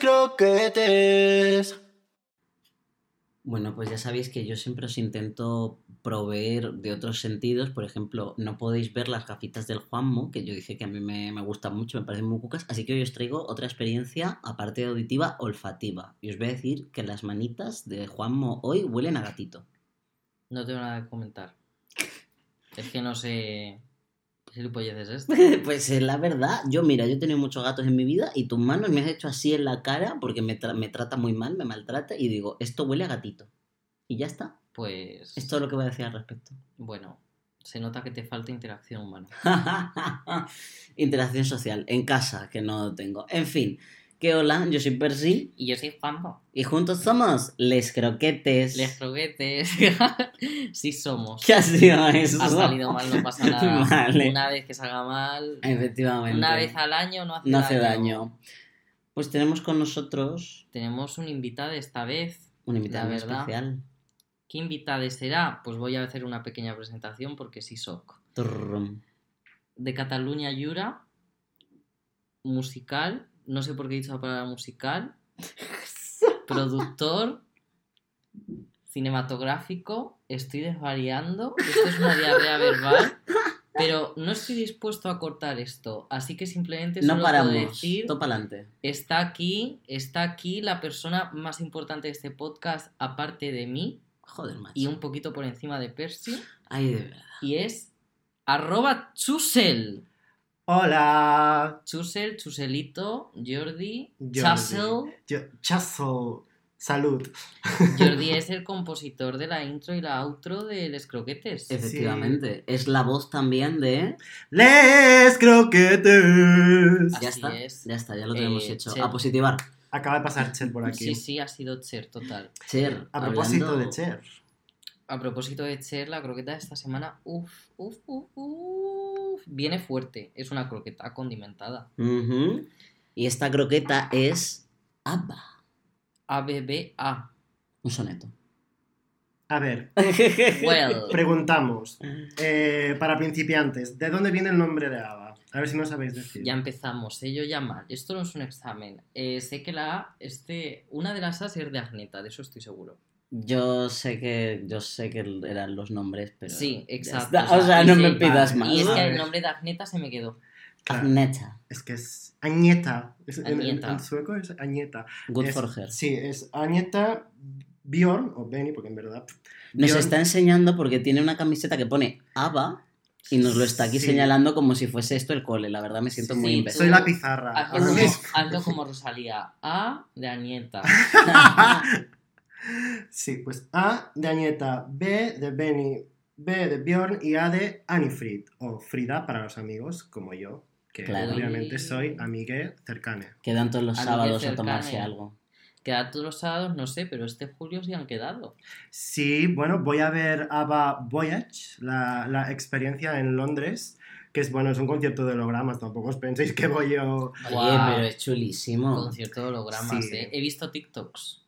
croquetes. Bueno, pues ya sabéis que yo siempre os intento proveer de otros sentidos. Por ejemplo, no podéis ver las gafitas del Juanmo, que yo dije que a mí me, me gustan mucho, me parecen muy cucas. Así que hoy os traigo otra experiencia, aparte de auditiva, olfativa. Y os voy a decir que las manitas de Juanmo hoy huelen a gatito. No tengo nada que comentar. Es que no sé. ¿Qué gilipollez es pues eh, la verdad, yo mira, yo he tenido muchos gatos en mi vida y tus manos me has hecho así en la cara porque me, tra- me trata muy mal, me maltrata y digo, esto huele a gatito. Y ya está. Pues. Es todo lo que voy a decir al respecto. Bueno, se nota que te falta interacción humana. Interacción social, en casa, que no tengo. En fin, que hola, yo soy Percy Y yo soy Juanjo. y juntos somos Les Croquetes. Les croquetes. sí somos. ¿Qué ha sido eso? Ha salido mal, no pasa nada. Vale. Una vez que salga mal. Efectivamente. Una vez al año no hace no daño. hace daño. Pues tenemos con nosotros Tenemos un invitado esta vez. un invitado especial. ¿Qué invitado será? Pues voy a hacer una pequeña presentación porque sí soc. Turrum. De Cataluña Yura. Musical. No sé por qué he dicho la palabra musical. Productor. Cinematográfico. Estoy desvariando. Esto es una diarrea verbal. Pero no estoy dispuesto a cortar esto. Así que simplemente No solo paramos. puedo decir. Topa adelante. Está aquí, está aquí la persona más importante de este podcast, aparte de mí, Joder, macho. y un poquito por encima de Percy, Ay, de verdad. y es arroba chusel. Hola. Chusel, chuselito, Jordi, Jordi. Chasel. Yo. Salud. Jordi es el compositor de la intro y la outro de Les Croquetes. Efectivamente. Es la voz también de. Les croquetes. Así ya está. es. Ya está, ya lo tenemos Eh, hecho. Cher. A positivar. Acaba de pasar Cher por aquí. Sí, sí, ha sido Cher, total. Cher. A propósito hablando- de Cher. A propósito de Cher, la croqueta de esta semana, uff, uff, uff, uff, viene fuerte. Es una croqueta condimentada. Y esta croqueta es. ABBA. ABBA. Un soneto. A ver, Well. preguntamos. eh, para principiantes, ¿de dónde viene el nombre de Ava? A ver si no sabéis decir. Ya empezamos, ¿eh? yo ya mal. Esto no es un examen. Eh, sé que la A, este, una de las A es de Agneta, de eso estoy seguro. Yo sé que. Yo sé que eran los nombres, pero. Sí, exacto. está. O sea, no y me pidas más. Y es que el nombre de Agneta se me quedó. Claro, Agneta. es que es Añeta. Es- en- en- Agneta. En, sueco es Añeta. Good Es- for her. Sí, es Añeta Bjorn, o Benny, porque en verdad. Nos Bjorn- está enseñando porque tiene una camiseta que pone ABBA y nos lo está aquí Sí. señalando como si fuese esto el cole. La verdad me siento Sí, muy sí, imbécil. Soy la pizarra. Hazlo ahora como, hazlo como Rosalía. A de Agneta. Sí, pues A de Añeta, B de Benny, B de Bjorn y A de Anifrid, o Frida para los amigos, como yo, que Claro. obviamente soy amigue cercane. Quedan todos los sábados a tomarse algo. Queda todos los sábados, no sé, pero este julio sí han quedado. Sí, bueno, voy a ver Ava Voyage, la, la experiencia en Londres, que es, bueno, es un concierto de hologramas, tampoco os penséis que voy yo... Oye, Guau. pero es chulísimo. Concierto de hologramas, Sí. ¿eh? He visto TikToks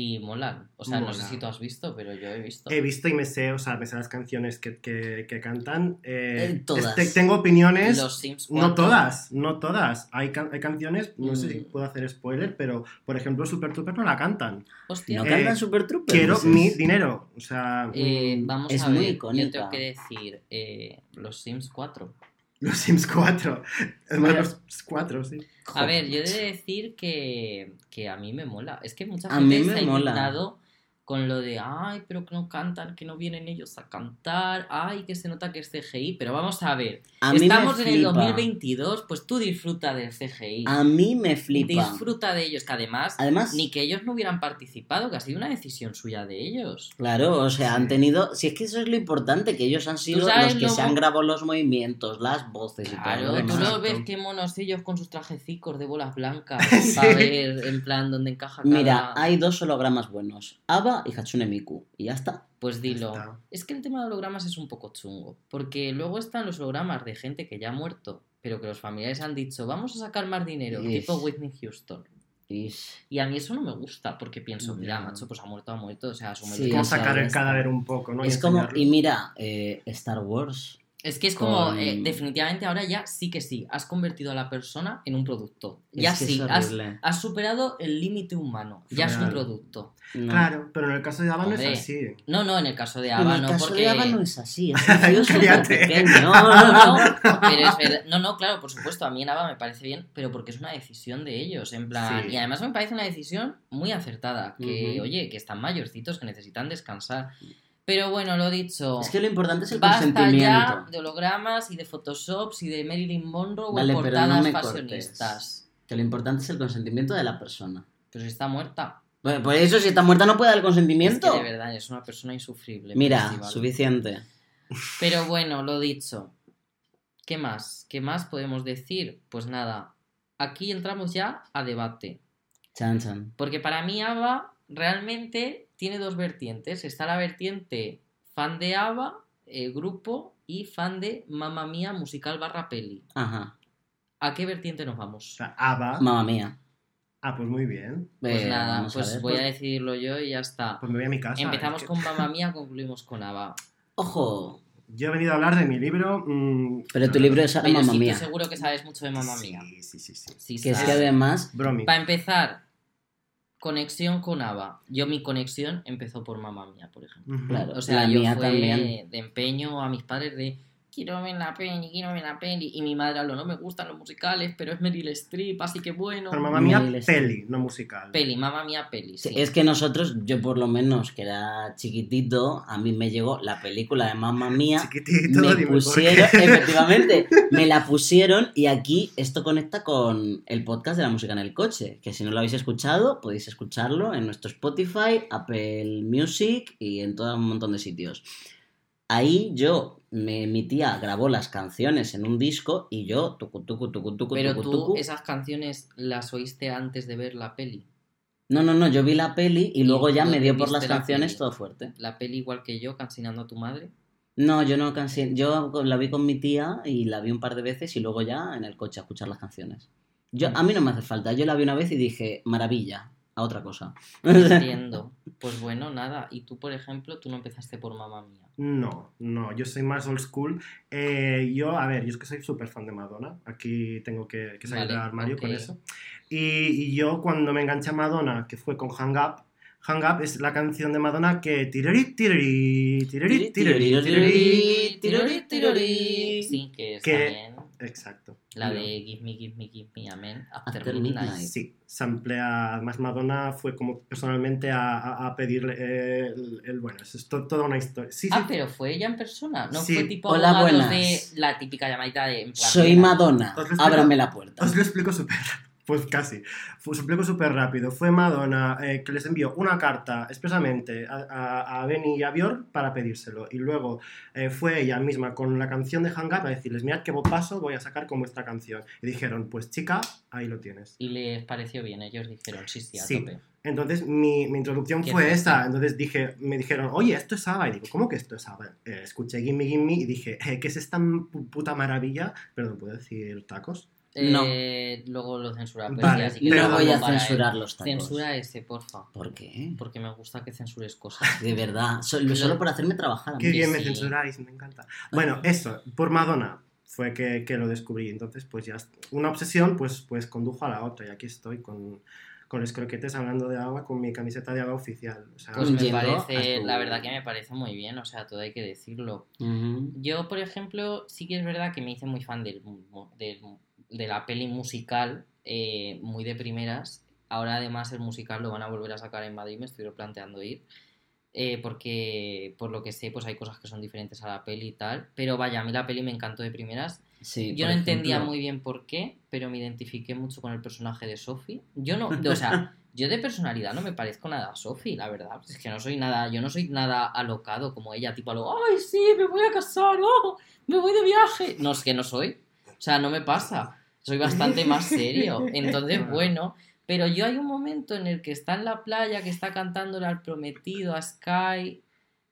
y molan. O sea, no sé si tú has visto, pero yo he visto. He visto y me sé, o sea, me sé las canciones que, que- que cantan. eh, Eh, todas. este- tengo opiniones... Los Sims No 4. todas, no todas. Hay, can- hay canciones, no sé si Mm. puedo hacer spoiler, pero por ejemplo Super Trooper no la cantan. Hostia. ¿No Eh, cantan Super Troopers? Quiero mi dinero. O sea, Eh, mm, vamos es a muy ver, icónica. yo tengo que decir eh, los Sims 4. Los Sims 4. Es más, Mira. los 4, sí. A ver, yo he de decir que, que a mí me mola. Es que mucha A gente mí me se ha mola. indignado con lo de, ay, pero que no cantan, que no vienen ellos a cantar, ay, que se nota que es CGI. Pero vamos a ver, A estamos en el flipa. 2022, pues tú disfruta del CGI. A mí me flipa. Disfruta de ellos, que además, Además, ni que ellos no hubieran participado, que ha sido una decisión suya de ellos. claro, o sea, han tenido. Si es que eso es lo importante, que ellos han sido los que lo se han grabado los movimientos, las voces y Claro, todo. lo tú lo ves qué monos ellos con sus trajecicos de bolas blancas Sí. para ver en plan dónde encaja cada... Mira, hay dos hologramas buenos: Ava y Hatsune Miku. Y ya está. Pues dilo. Está. Es que el tema de hologramas es un poco chungo, porque luego están los hologramas de gente que ya ha muerto, pero que los familiares han dicho, vamos a sacar más dinero, Ish. tipo Whitney Houston. Y Y a mí eso no me gusta, porque pienso, mira, macho, pues ha muerto, ha muerto, o sea, asume Sí, el Como sacar el cadáver un poco, ¿no? Y es como. enseñarlo. Y mira, eh, Star Wars. Es que es como, Con- eh, definitivamente ahora ya sí que sí, has convertido a la persona en un producto. Ya Es que sí, es has, superado el límite humano. Ya es un producto. No. Claro, pero en el caso de Ava no es así. No, no, en el caso de En Ava el no, caso porque... de Ava no es así, es. No, no, no, pero es verdad. No, no, claro, por supuesto, a mí en Ava me parece bien, pero porque es una decisión de ellos, en plan. Sí. Y además me parece una decisión muy acertada, que, oye, que están mayorcitos, que necesitan descansar. Pero bueno, lo dicho. Es que lo importante es el Basta ya consentimiento. de hologramas y de photoshops y de Marilyn Monroe Vale, pero portadas no fashionistas. Que lo importante es el consentimiento de la persona. Pero si está muerta. Bueno, por eso, si está muerta, no puede dar el Es consentimiento. que de verdad es una persona insufrible. Mira, suficiente. Pero bueno, lo dicho. ¿Qué más? ¿Qué más podemos decir? Pues nada, aquí entramos ya a debate. Chan, chan. Porque para mí ABBA realmente tiene dos vertientes. Está la vertiente fan de ABBA, eh, grupo, y fan de Mamma Mía musical barra peli. Ajá. ¿A qué vertiente nos O vamos? sea, Ava. Mamma mía. Ah, pues muy bien. Pues Eh, nada, a pues ver, voy a pues- decidirlo yo y ya está. Pues me voy a mi casa. Empezamos Es que con Mamma Mía, concluimos con ABBA. Ojo. Yo he venido a hablar de mi libro. mm, Pero tu libro es Mamma mía. seguro que sabes mucho de Mamma Mía. Sí, sí, sí. sí. Sí, Que es que sabes. además. Bromi. Para empezar, conexión con ABBA. Yo mi conexión empezó por Mamma Mía, por ejemplo. Claro. O sea, La yo mía fue también. de empeño a mis padres de quiero ver la peli, quiero ver la peli. Y mi madre habló, no me gustan los musicales, pero es Meryl Streep, así que bueno. Pero mamá mía, Meryl Streep. peli, no musical. Peli, Mamma Mía, peli. Sí. Es que nosotros, yo por lo menos, que era chiquitito, a mí me llegó la película de Mamma Mía. Chiquitito, me dime por pusieron, qué. efectivamente, me la pusieron y aquí esto conecta con el podcast de la música en el coche, que si no lo habéis escuchado, podéis escucharlo en nuestro Spotify, Apple Music y en todo un montón de sitios. Ahí yo, me, mi tía grabó las canciones en un disco y yo, tucu, tucu, tucu, tucu, Pero tucu, tú tucu. esas canciones las oíste antes de ver la peli. No, no, no, yo vi la peli y Y luego ya me dio por las la canciones peli. todo fuerte. La peli igual que yo, cansinando a tu madre. No, yo no cansé. Yo la vi con mi tía y la vi un par de veces y luego ya en el coche a escuchar las canciones. Yo, a mí no me hace falta. Yo la vi una vez y dije, maravilla, a otra cosa. Entiendo. Pues bueno, nada. Y tú, por ejemplo, tú no empezaste por Mamma Mía. No, no, yo soy más old school. Eh, yo, a ver, yo es que soy súper fan de Madonna. Aquí tengo que, que salir Vale, del armario ok. con eso. Y, y yo cuando me enganché a Madonna, que fue con Hang Up, Hang Up es la canción de Madonna que... Tiriri, tiriri. Tirori, tirori. Sí, que es Que- también Exacto. La No. de Give Me, Give Me, Give Me, Amen. After, After Midnight. Midnight. Sí, samplea, además Madonna fue como personalmente a, a- a pedirle eh, el, el- bueno, eso es to- toda una historia. Sí, sí, Ah, pero fue ella en persona, no Sí. fue tipo Hola, buenas. de la típica llamadita de Soy Madonna, ábrame la puerta. Os lo explico súper Pues casi. Fu- Os lo explico súper rápido. Fue Madonna eh, que les envió una carta expresamente a, a, a Benny y a Björk para pedírselo. Y luego eh, fue ella misma con la canción de Hang Up a decirles, mirad qué paso voy a sacar con vuestra canción. Y dijeron, pues chica, ahí lo tienes. Y les pareció bien, ellos dijeron, sí, sí, a Sí. tope. Entonces mi, mi introducción fue esa. Entonces dije, me dijeron, oye, esto es ABBA. Y digo, ¿cómo que esto es ABBA? Eh, escuché Gimme Gimme y dije, ¿qué es esta pu- puta maravilla? Perdón, ¿puedo decir tacos? No. Eh, luego lo censura. pero Vale, sí, así que No voy a él. censurar los tacos. Censura ese, porfa. ¿Por qué? Porque me gusta que censures cosas. De verdad, solo, solo por hacerme trabajar a mí. Qué bien me censuráis, me encanta. Bueno, eso, por Madonna fue que, que lo descubrí. Entonces, pues ya una obsesión pues, pues condujo a la otra. Y aquí estoy con, con los croquetes hablando de agua, con mi camiseta de agua oficial. O sea, Pues me parece, la verdad que me parece muy bien, o sea, todo hay que decirlo. Yo, por ejemplo, sí que es verdad que me hice muy fan del, del- de la peli musical, eh, muy de primeras. Ahora además el musical lo van a volver a sacar en Madrid, me estoy planteando ir. eh, porque por lo que sé, pues hay cosas que son diferentes a la peli y tal. Pero vaya, a mí la peli me encantó de primeras. Sí, Yo no entendía muy bien por qué, pero me identifiqué mucho con el personaje de Sophie. Yo no, o sea, yo de personalidad no me parezco nada a Sophie, la verdad. Es que no soy nada, yo no soy nada alocado como ella, tipo algo, ay, sí, me voy a casar, oh, me voy de viaje. No, es que no soy. O sea, no me pasa. Soy bastante más serio. Entonces, bueno, pero yo hay un momento en el que está en la playa, que está cantándole al prometido, a Sky,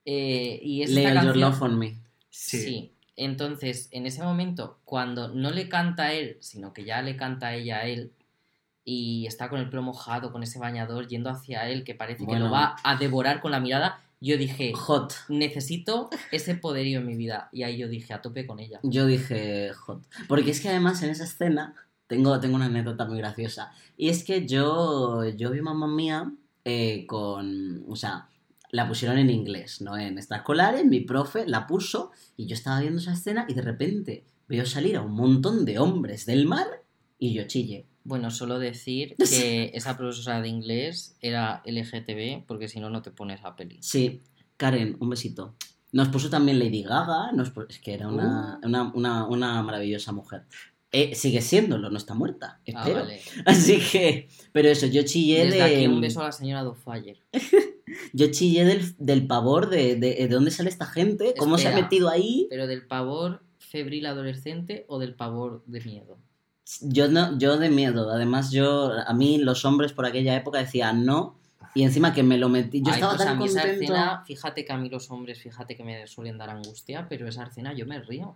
eh, y esta All Your canción... Love on Me. sí. Sí. Entonces, en ese momento, cuando no le canta a él, sino que ya le canta ella a él, y está con el pelo mojado, con ese bañador, yendo hacia él, que parece que lo va a devorar con la mirada, yo dije, Hot. necesito ese poderío en mi vida. Y ahí yo dije, a tope con ella. Yo dije hot. Porque es que además en esa escena tengo, tengo una anécdota muy graciosa. Y es que yo, yo vi Mamma Mía eh, con. O sea, la pusieron en inglés, ¿no? En extraescolares, mi profe la puso y yo estaba viendo esa escena y de repente veo salir a un montón de hombres del mar y yo chille. Bueno, solo decir que esa profesora de inglés era LGTB, porque si no, no te pones a peli. Sí, Karen, un besito. Nos puso también Lady Gaga, nos pu- es que era una, una, una, una maravillosa mujer. Eh, sigue siéndolo, no está muerta, Ah, espero. vale. Así que, pero eso, yo chillé Desde de... aquí un beso a la señora Dofire. Yo chillé del, del pavor de, de, de dónde sale esta gente, cómo se ha metido ahí. Pero del pavor febril adolescente o del pavor de miedo. Yo no, yo de miedo. Además, yo, a mí los hombres por aquella época decían no. Y encima que me lo metí. Yo Ay, estaba pues a tan mí esa contento. escena, fíjate que a mí los hombres, fíjate que me suelen dar angustia, pero esa escena yo me río.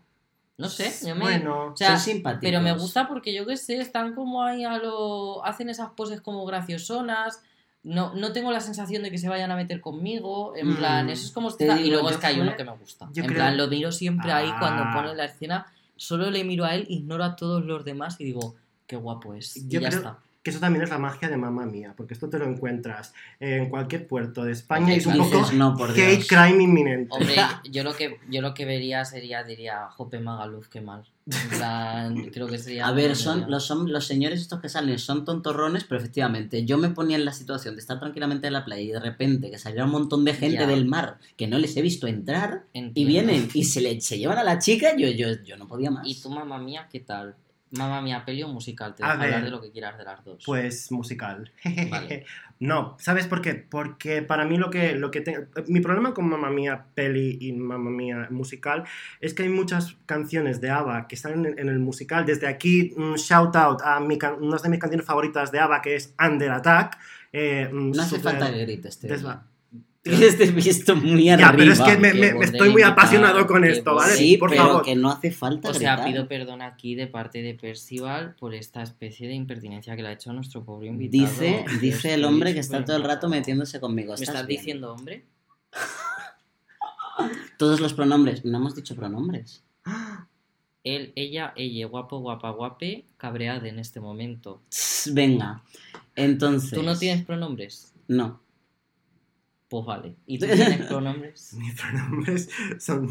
No sé, yo me... Bueno, o sea, Son simpáticos. Pero me gusta porque yo qué sé, están como ahí a lo. hacen esas poses como graciosonas. No, no tengo la sensación de que se vayan a meter conmigo. En Mm. plan, eso es como. Te y digo, luego es que hay uno que me gusta. en creo- plan, lo miro siempre ahí cuando Ah. pone la escena. Solo le miro a él, ignoro a todos los demás y digo, qué guapo es. Y Yo ya creo- está. que eso también es la magia de mamá mía, porque esto te lo encuentras en cualquier puerto de España y es un poco no, por hate crime inminente. Hombre, yo lo que yo lo que vería sería, diría, Jope Magaluf, qué mal. En plan, creo que sería. A ver, son los, son los señores estos que salen son tontorrones, pero efectivamente, yo me ponía en la situación de estar tranquilamente en la playa y de repente que saliera un montón de gente Ya. del mar que no les he visto entrar y vienen y se le se llevan a la chica, yo, yo, yo no podía más. ¿Y tú, mamá mía, qué tal? Mamá mía, peli o musical, te A dejo hablar ver. de lo que quieras de las dos. Pues musical. Vale. No, ¿sabes por qué? Porque para mí lo que, lo que te- mi problema con Mamma Mía peli y Mamma Mía musical es que hay muchas canciones de ABBA que están en, en el musical. Desde aquí, un shout out a mi can- una de mis canciones favoritas de ABBA que es Under Attack. Eh, mm, no hace falta que grites, te de visto muy arriba. Ya, pero es que me, estoy muy apasionado con esto. ¿vale? Sí, Por pero favor. que no hace falta o sea, pido perdón aquí de parte de Percival por esta especie de impertinencia que le ha hecho a nuestro pobre invitado. Dice, dice el hombre que está todo el rato metiéndose conmigo. ¿Me ¿Estás bien? diciendo hombre? Todos los pronombres. No hemos dicho pronombres. Él, ella, ella, guapo, guapa, guape, cabreade en este momento. Venga. Entonces. ¿Tú no tienes pronombres? No. Pues vale. ¿Y tú tienes pronombres? Mis pronombres son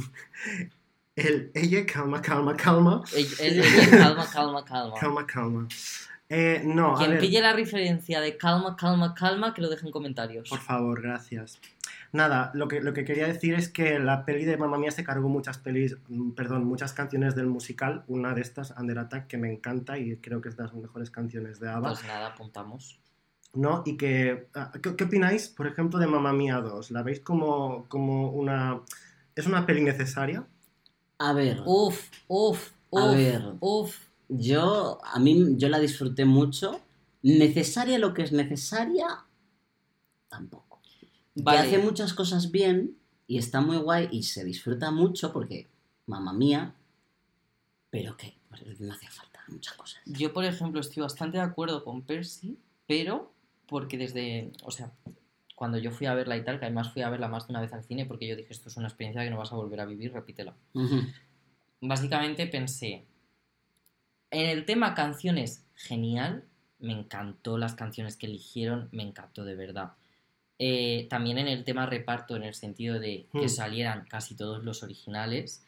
el, ella, calma, calma, calma, él- ella, calma, calma, calma. calma, calma. Eh, no, Quien pille la referencia de calma, calma, calma, que lo deje en comentarios. por favor, gracias. Nada, lo que, lo que quería decir es que la peli de Mamma Mía se cargó muchas pelis, mm, perdón, muchas canciones del musical. Una de estas, Under Attack, que me encanta y creo que es de las mejores canciones de ABBA. Pues nada, apuntamos. ¿No? Y que, ah, ¿qué, qué opináis, por ejemplo, de Mamma Mía 2? ¿La veis como, como una... ¿Es una peli necesaria? A ver. Uf, uf, uf, A ver. uf. Yo, a mí, yo la disfruté mucho. Necesaria lo que es necesaria, tampoco. Que Vale. hace muchas cosas bien y está muy guay y se disfruta mucho porque, mamá mía, pero que pues, no hacía falta muchas cosas. Yo, por ejemplo, estoy bastante de acuerdo con Percy, pero porque desde, o sea, cuando yo fui a verla y tal, que además fui a verla más de una vez al cine, porque yo dije, esto es una experiencia que no vas a volver a vivir, repítela. Ujú. Básicamente pensé, en el tema canciones, genial, me encantó las canciones que eligieron, me encantó de verdad. Eh, también en el tema reparto, en el sentido de que Hmm. salieran casi todos los originales.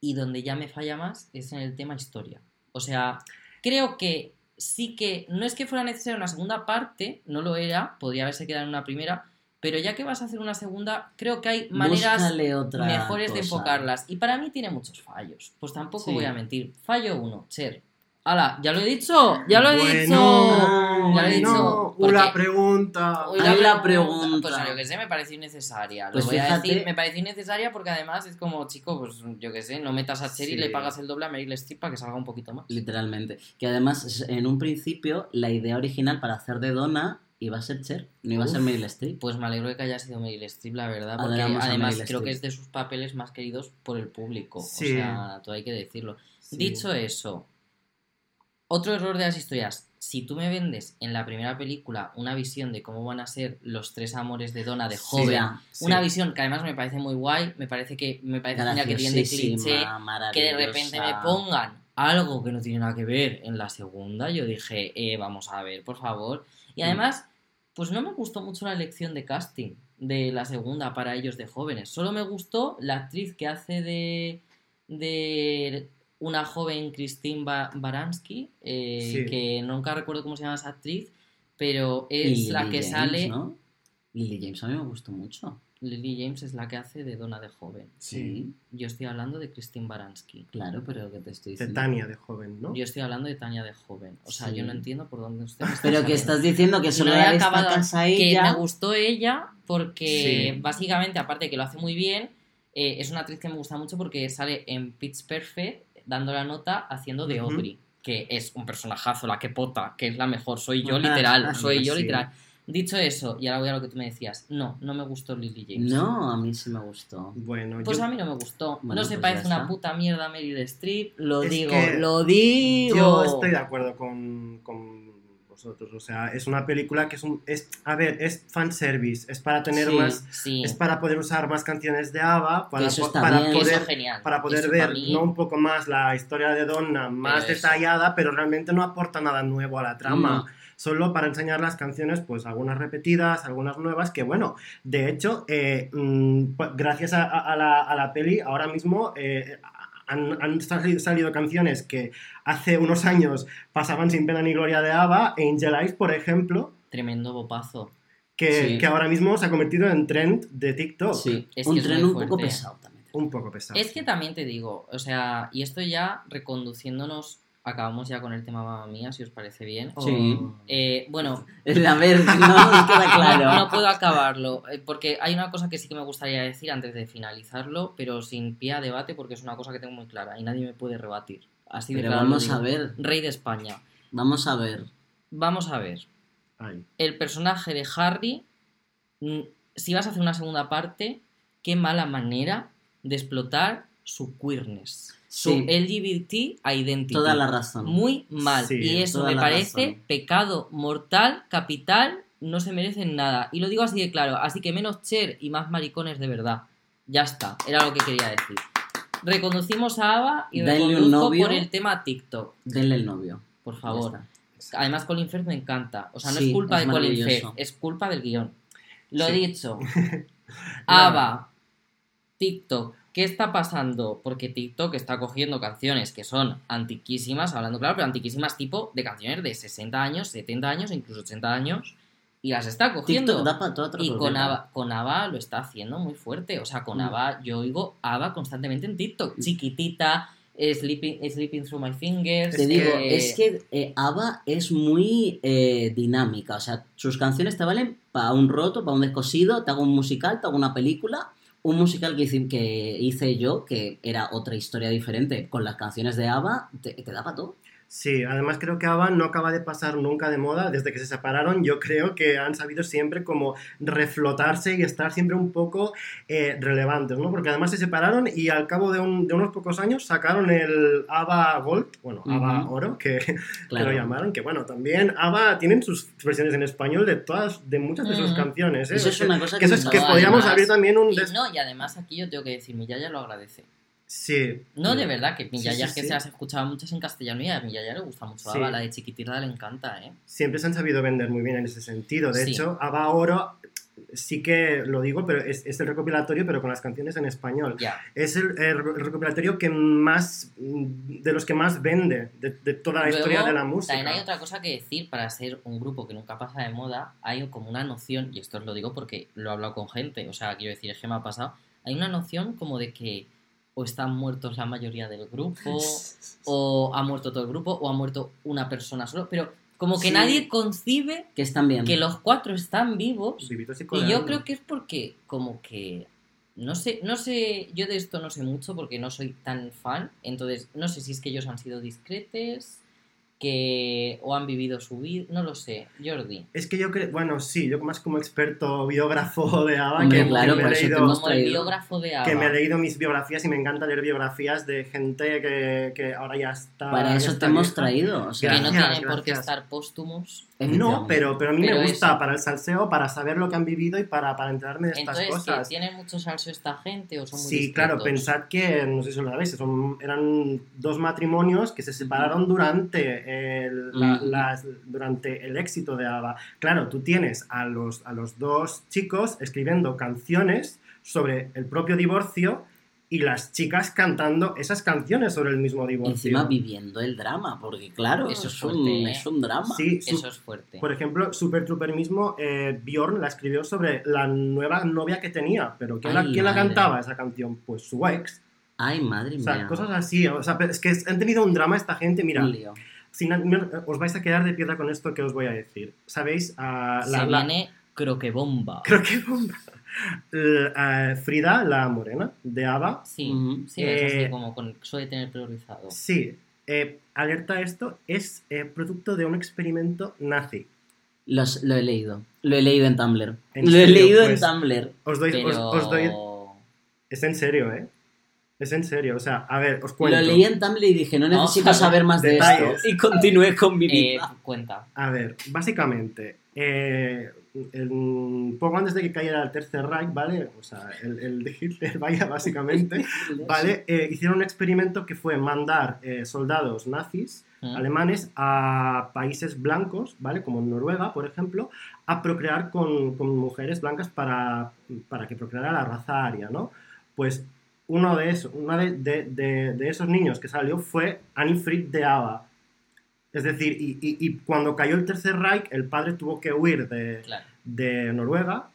Y donde ya me falla más es en el tema historia. O sea, creo que sí que no es que fuera necesaria una segunda parte, no lo era, podría haberse quedado en una primera, pero ya que vas a hacer una segunda, creo que hay maneras mejores de enfocarlas. Y para mí tiene muchos fallos. Pues tampoco Sí. voy a mentir. Fallo uno, Cher. ¡Hala! ¡Ya lo he dicho! ¡Ya lo he Bueno, dicho! Ya lo he dicho. Una pregunta. La pregunta. Pues yo que sé, me pareció innecesaria. Lo Pues voy a fíjate- decir, me pareció innecesaria porque además es como, chico, pues yo que sé, no metas a Cher y le pagas el doble a Meryl Streep para que salga un poquito más. Literalmente. Que además, en un principio, la idea original para hacer de Donna iba a ser Cher, no iba a ser. Meryl Streep. Pues me alegro de que haya sido Meryl Streep, la verdad, porque Adoramos a además creo que es de sus papeles más queridos por el público. Sí. O sea, todo hay que decirlo. Sí. Dicho eso, otro error de las historias. si tú me vendes en la primera película una visión de cómo van a ser los tres amores de Donna de joven, Sí. una visión que además me parece muy guay, me parece que me parece que tiene de cliché, que de repente me pongan algo que no tiene nada que ver en la segunda, yo dije, eh, vamos a ver, por favor. Y Mm. además, pues no me gustó mucho la elección de casting de la segunda para ellos de jóvenes. Solo me gustó la actriz que hace de, de una joven Christine Ba- Baranski, eh, Sí. que nunca recuerdo cómo se llama esa actriz, pero es Lily la que James, sale... ¿no? Lily James a mí me gustó mucho. Lily James es la que hace de Donna de joven. Sí, Yo estoy hablando de Christine Baranski. claro, pero que te estoy De diciendo. Tania de joven, ¿no? Yo estoy hablando de Tania de joven. O sea, Sí. yo no entiendo por dónde usted me está Pero que estás diciendo que solo No he la acabado- destacas a que ella. me gustó ella porque Sí. básicamente, aparte de que lo hace muy bien, eh, es una actriz que me gusta mucho porque sale en Pitch Perfect dando la nota haciendo de Ujú. Audrey, que es un personajazo, la que pota, que es la mejor. Soy yo literal, soy yo Sí. literal. Dicho eso, y ahora voy a lo que tú me decías, no, no me gustó Lily James. No, a mí sí me gustó. Bueno, Pues yo, a mí no me gustó. Bueno, no se pues parece una puta mierda a Meryl Streep. Lo Es digo, lo digo. yo estoy de acuerdo con, con O sea, es una película que es un. Es, a ver, es fanservice. Es para tener Sí. más. Sí, Es para poder usar más canciones de ABBA. Para, eso para bien. poder genial. para poder Eso ver ¿no? un poco más la historia de Donna más Pero eso. detallada, pero realmente no aporta nada nuevo a la trama. No. Solo para enseñar las canciones, pues algunas repetidas, algunas nuevas, que bueno, de hecho, eh, mm, pues, gracias a la, a la peli, ahora mismo eh, han, han sali- salido canciones que hace unos años pasaban sin pena ni gloria de ABBA, Angel Eyes, por ejemplo, Tremendo bopazo. que, Sí. que ahora mismo se ha convertido en trend de TikTok. Sí, Es un que es tren muy un poco pesado también. Un poco pesado. Es que también te digo, o sea, y esto ya reconduciéndonos, acabamos ya con el tema mamá mía, si os parece bien. Sí. Eh, bueno, A ver, no nos queda claro. no, no puedo acabarlo, eh, porque hay una cosa que sí que me gustaría decir antes de finalizarlo, pero sin pie a debate, porque es una cosa que tengo muy clara y nadie me puede rebatir. Así de Pero claro lo vamos digo. a ver, Rey de España. vamos a ver. Vamos a ver. Ay. el personaje de Harry, mm, si vas a hacer una segunda parte, qué mala manera de explotar su queerness, su Sí. LGBT identity. Toda la razón. Muy mal. Sí, y eso me parece razón. pecado mortal, capital, no se merecen nada. Y lo digo así de claro. Así que menos Cher y más maricones de verdad. Ya está, era lo que quería decir. Reconducimos a Ava y reconduzco por el tema TikTok, Denle el novio. por favor. Además, Colin Firth me encanta. O sea, no Sí, es culpa es de Colin. Firth, es culpa del guion. Lo Sí. dicho. Ava, TikTok. ¿Qué está pasando? Porque TikTok está cogiendo canciones que son antiquísimas, hablando claro, pero antiquísimas tipo de canciones de 60 años, 70 años, incluso 80 años, y las está cogiendo. TikTok da para todo otro Y con. Ava, con Ava lo está haciendo muy fuerte. O sea, con Mm. Ava, yo oigo Ava constantemente en TikTok. Chiquitita, eh, sleeping, sleeping Through My Fingers. Te digo, que- es que eh, ABBA es muy eh, dinámica. O sea, sus canciones te valen para un roto, para un descosido, te hago un musical, te hago una película. Un musical que hice, que hice yo, que era otra historia diferente, con las canciones de ABBA, te, te da para todo. Sí, además creo que ABBA no acaba de pasar nunca de moda. Desde que se separaron, yo creo que han sabido siempre como reflotarse y estar siempre un poco eh, relevantes, ¿no? Porque además se separaron y al cabo de, un- de unos pocos años sacaron el ABBA Gold, bueno, ABBA. Oro, que, lo llamaron, que bueno, también ABBA tienen sus versiones en español de todas, de muchas de sus Mm. canciones, ¿eh? Eso es una cosa que, que, eso es podríamos además- abrir también un... Y no, y además aquí yo tengo que decir, mi Yaya lo agradece. Sí. No, de verdad, que mi Sí, Yaya sí, es que sí. se las escuchaba muchas en castellano y a mi Yaya le gusta mucho. Ava, la de Chiquitita le encanta, ¿eh? siempre se han sabido vender muy bien en ese sentido. De hecho, ABBA Oro sí que lo digo, pero es, es el recopilatorio, pero con las canciones en español. Es el, el recopilatorio que más, de los que más vende de, de toda la Luego, historia de la música. También hay otra cosa que decir para ser un grupo que nunca pasa de moda. Hay como una noción, y esto os lo digo porque lo he hablado con gente, o sea, quiero decir, es que me ha pasado. Hay una noción como de que o están muertos la mayoría del grupo, o ha muerto todo el grupo, o ha muerto una persona solo, pero como que Sí. nadie concibe Que están bien. que los cuatro están vivos. Vivitos y Y yo creo que es porque, como que. No sé, no sé, yo de esto no sé mucho porque no soy tan fan, entonces no sé si es que ellos han sido discretes que o han vivido su vida, no lo sé, Jordi. Es que yo creo, bueno, sí, yo más como experto biógrafo de ABBA, Hombre, que, claro, que me he te leído, hemos Como el traído. biógrafo de que me he leído mis biografías y me encanta leer biografías de gente que, que ahora ya está. Para eso te está hemos vieja. traído. O sea, Que no Gracias, tienen por qué estar póstumos. No, pero, pero a mí Pero me gusta eso. para el salseo, para saber lo que han vivido y para, para enterarme de estas Entonces, ¿que cosas. ¿tienen mucho salso esta gente o son muy Sí, claro, pensad que, no sé si lo sabéis, son, eran dos matrimonios que se separaron durante el, la- Mm. las- durante el éxito de ABBA. Claro, tú tienes a los, a los dos chicos escribiendo canciones sobre el propio divorcio y las chicas cantando esas canciones sobre el mismo divorcio. Encima viviendo el drama, porque claro, Eso es, es un, fuerte, ¿eh? es un drama. Sí, su- Eso es fuerte. por ejemplo, Super Trooper mismo, eh, Bjorn la escribió sobre la nueva novia que tenía, pero ¿quién, la, quién la cantaba esa canción? Pues su ex. Ay, madre O sea, mía. cosas así. O sea, es que han tenido un drama esta gente. Mira, Un lío. Sin- os vais a quedar de piedra con esto que os voy a decir. ¿Sabéis? Se la, la- viene croquebomba. creo que bomba. L- ah, Frida, la morena, de ABBA. Sí, sí, es Eh, así como con, suele tener pelo rizado. Sí. eh, alerta esto, es eh, producto de un experimento nazi. Los- lo he leído. Lo he leído en Tumblr. ¿En lo he leído Pues- en Tumblr. Os doy, os doy- Es en serio, ¿eh? Es en serio. O sea, a ver, os cuento. Lo leí en Tumblr y dije, no necesito saber saber más de detalles. esto. Y continué con mi Eh, vida. cuenta. A ver, básicamente, eh, poco antes de que cayera el Tercer Reich, ¿vale? O sea, el, el de Hitler, vaya, básicamente, ¿vale? Eh, hicieron un experimento que fue mandar eh, soldados nazis ¿Mm? alemanes a países blancos, ¿vale? Como Noruega, por ejemplo, a procrear con, con mujeres blancas para, para que procreara la raza aria, ¿no? Pues uno de esos, una de, de- de- de esos niños que salió fue Annie Fried de Ava. Es decir, y, y- y cuando cayó el Tercer Reich, el padre tuvo que huir de, Claro. Noruega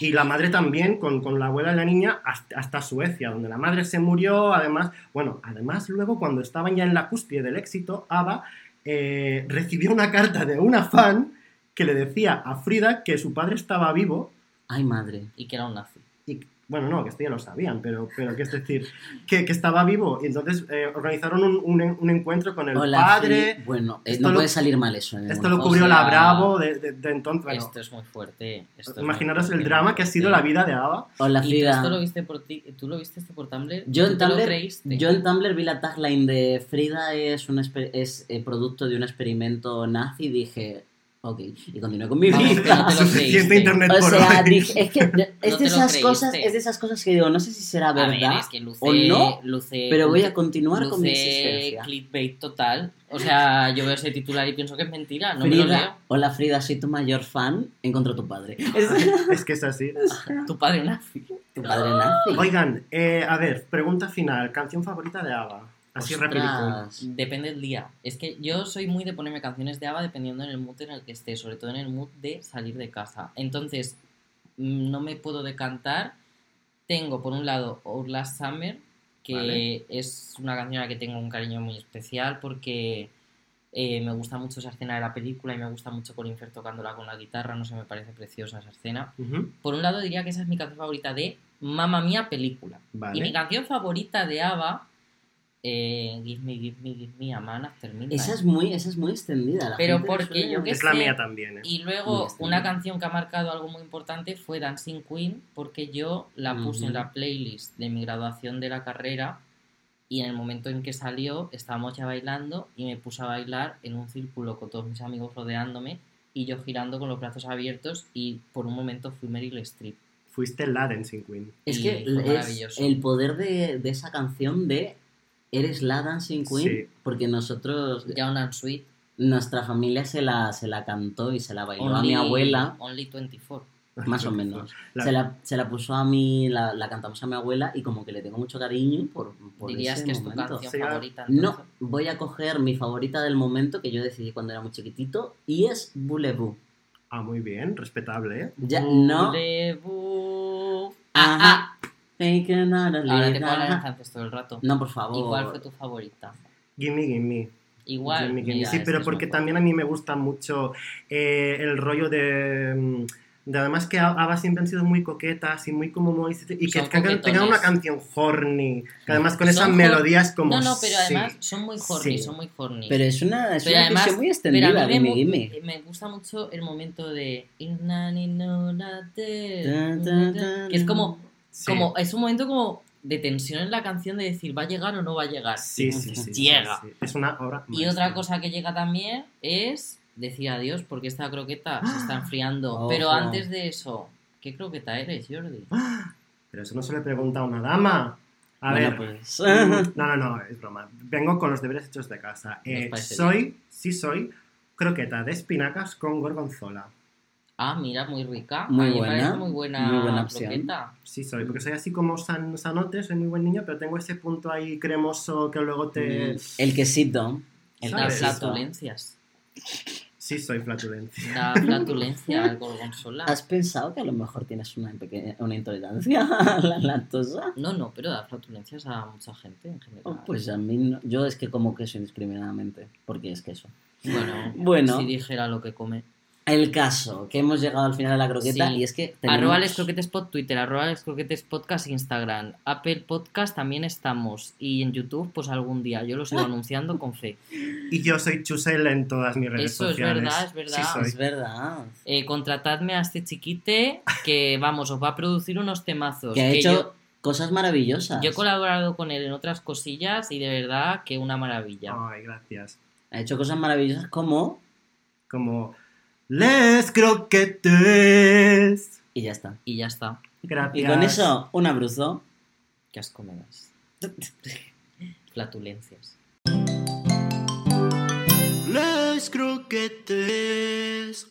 y la madre también con, con la abuela y la niña hasta, hasta Suecia, donde la madre se murió, además, bueno, además luego cuando estaban ya en la cúspide del éxito, Ava eh, recibió una carta de una fan que le decía a Frida que su padre estaba vivo Ay, madre. Y que era un nazi. Bueno, no, que esto ya lo sabían, pero, pero que es decir, que, que estaba vivo y entonces eh, organizaron un, un un encuentro con el Hola, padre. Fili. Bueno, eh, Esto no lo- puede salir mal eso. en Esto ninguna lo O cubrió sea, la Bravo de, de- de entonces. bueno, Esto es muy fuerte. esto es muy imaginaros el fuerte, drama que ha sido fuerte. la vida de Ava. Hola, ¿Y tú Frida. esto lo viste por ti? ¿Tú lo viste esto por Tumblr? Yo ¿Tú en, Tumblr, yo en Tumblr vi la tagline de Frida es, un es eh, producto de un experimento nazi y dije, ok, y continué con mi Vamos, vida. no te lo creíste. internet O por sea, hoy. dije, es que es No de lo esas creíste. cosas, es de esas cosas que digo, no sé si será A ver, verdad, es que luce, o no, luce, pero voy a luce- continuar con mi luce existencia. clickbait total. O sea, yo veo ese titular y pienso que es mentira. No me lo leo. Frida, hola Frida, soy tu mayor fan, encontró tu padre. Es Es que es así. Tu padre nazi. tu padre nazi. Oigan, eh, a ver, pregunta final. ¿Canción favorita de Ava? Así. Ostras. Depende del día. Es que yo soy muy de ponerme canciones de ABBA dependiendo en el mood en el que esté, sobre todo en el mood de salir de casa. Entonces, mm, no me puedo decantar. Tengo, por un lado, Our Last Summer, que Vale. es una canción a la que tengo un cariño muy especial porque eh, me gusta mucho esa escena de la película y me gusta mucho Colin Firth tocándola con la guitarra, no sé, me parece preciosa esa escena. Por un lado, diría que esa es mi canción favorita de Mamma Mía película. Vale. Y mi canción favorita de ABBA, eh, Give Me, Give Me, Give Me a Man After Midnight. Esa es muy, esa es muy extendida. la Pero gente porque suele- yo que Es la mía también. ¿eh? Y luego una canción que ha marcado algo muy importante fue Dancing Queen, porque yo la puse en la playlist de mi graduación de la carrera y en el momento en que salió estábamos ya bailando y me puse a bailar en un círculo con todos mis amigos rodeándome y yo girando con los brazos abiertos y por un momento fui Meryl Streep. Fuiste la Dancing Queen. Es y que es el poder de, de esa canción de Eres la Dancing Queen, Sí. porque nosotros, and Sweet. nuestra familia se la, se la cantó y se la bailó a mi abuela, Only 24. más o menos. La- Se, la, se la puso a mí, la, la cantamos a mi abuela y como que le tengo mucho cariño por, por Dirías ese que es tu canción Sí, favorita. No, voy a coger mi favorita del momento que yo decidí cuando era muy chiquitito y es Boulevou. Ah, muy bien, respetable, ¿eh? Ya, no. Ajá. Take another Ahora te ajá. francés todo el rato. No, por favor. ¿Y cuál fue tu favorita? Gimme, gimme. Igual. Gimme, gimme. mira, Sí, pero que porque también a mí me gusta mucho eh, el rollo de, mm, De además que Ava siempre han sido muy coquetas y muy como muy... Y que Son tengan, una canción horny, que además con esas melodías como... No, no, pero sí. además son muy horny, Sí. son muy horny. Pero es una, es Pero una además- muy Pero a extendida, mí gimme, me, gimme. me gusta mucho el momento de que es como, Sí. como es un momento como de tensión en la canción de decir va a llegar o no va a llegar. Sí, sí, sí, Llega. sí. Es una obra Y maestra. otra cosa que llega también es decir adiós porque esta croqueta se está enfriando. Ojo. Pero antes de eso, ¿qué croqueta eres, Jordi? Pero eso no se le pregunta a una dama. A Bueno, ver... pues. Mm, No, no, no, es broma. Vengo con los deberes hechos de casa. Eh, soy, sí soy, croqueta de espinacas con gorgonzola. Ah, mira, muy rica. Muy buena, parece muy buena, muy buena opción. croqueta. Sí soy, porque soy así como san, sanote, soy muy buen niño, pero tengo ese punto ahí cremoso que luego te... Mm, El quesito. El quesito. flatulencias. Sí soy flatulencia. Da flatulencia al gorgonzola. ¿Has pensado que a lo mejor tienes una, pequeña, una intolerancia a la lactosa? No, no, pero da flatulencias a mucha gente en general. Oh, pues a mí no. Yo es que como queso indiscriminadamente, porque es queso. Bueno, Bueno. si dijera lo que come. El caso, que hemos llegado al final de la croqueta Sí. y es que tenemos... Arroba les croquetes pod Twitter, arroba les croquetes podcast Instagram, Apple Podcast también estamos y en YouTube pues algún día, yo lo sigo anunciando con fe. Y yo soy Chusel en todas mis redes Eso es sociales. verdad, es verdad. Sí. Es verdad. Eh, contratadme a este chiquite que vamos, os va a producir unos temazos. Que ha que hecho yo, cosas maravillosas. yo he colaborado con él en otras cosillas y de verdad que una maravilla. Ay, gracias. Ha hecho cosas maravillosas como... Como... Les croquetes. Y ya está. Y ya está. Gracias. Y con eso, un abruzo. Qué asco me das. Flatulencias. Les croquetes.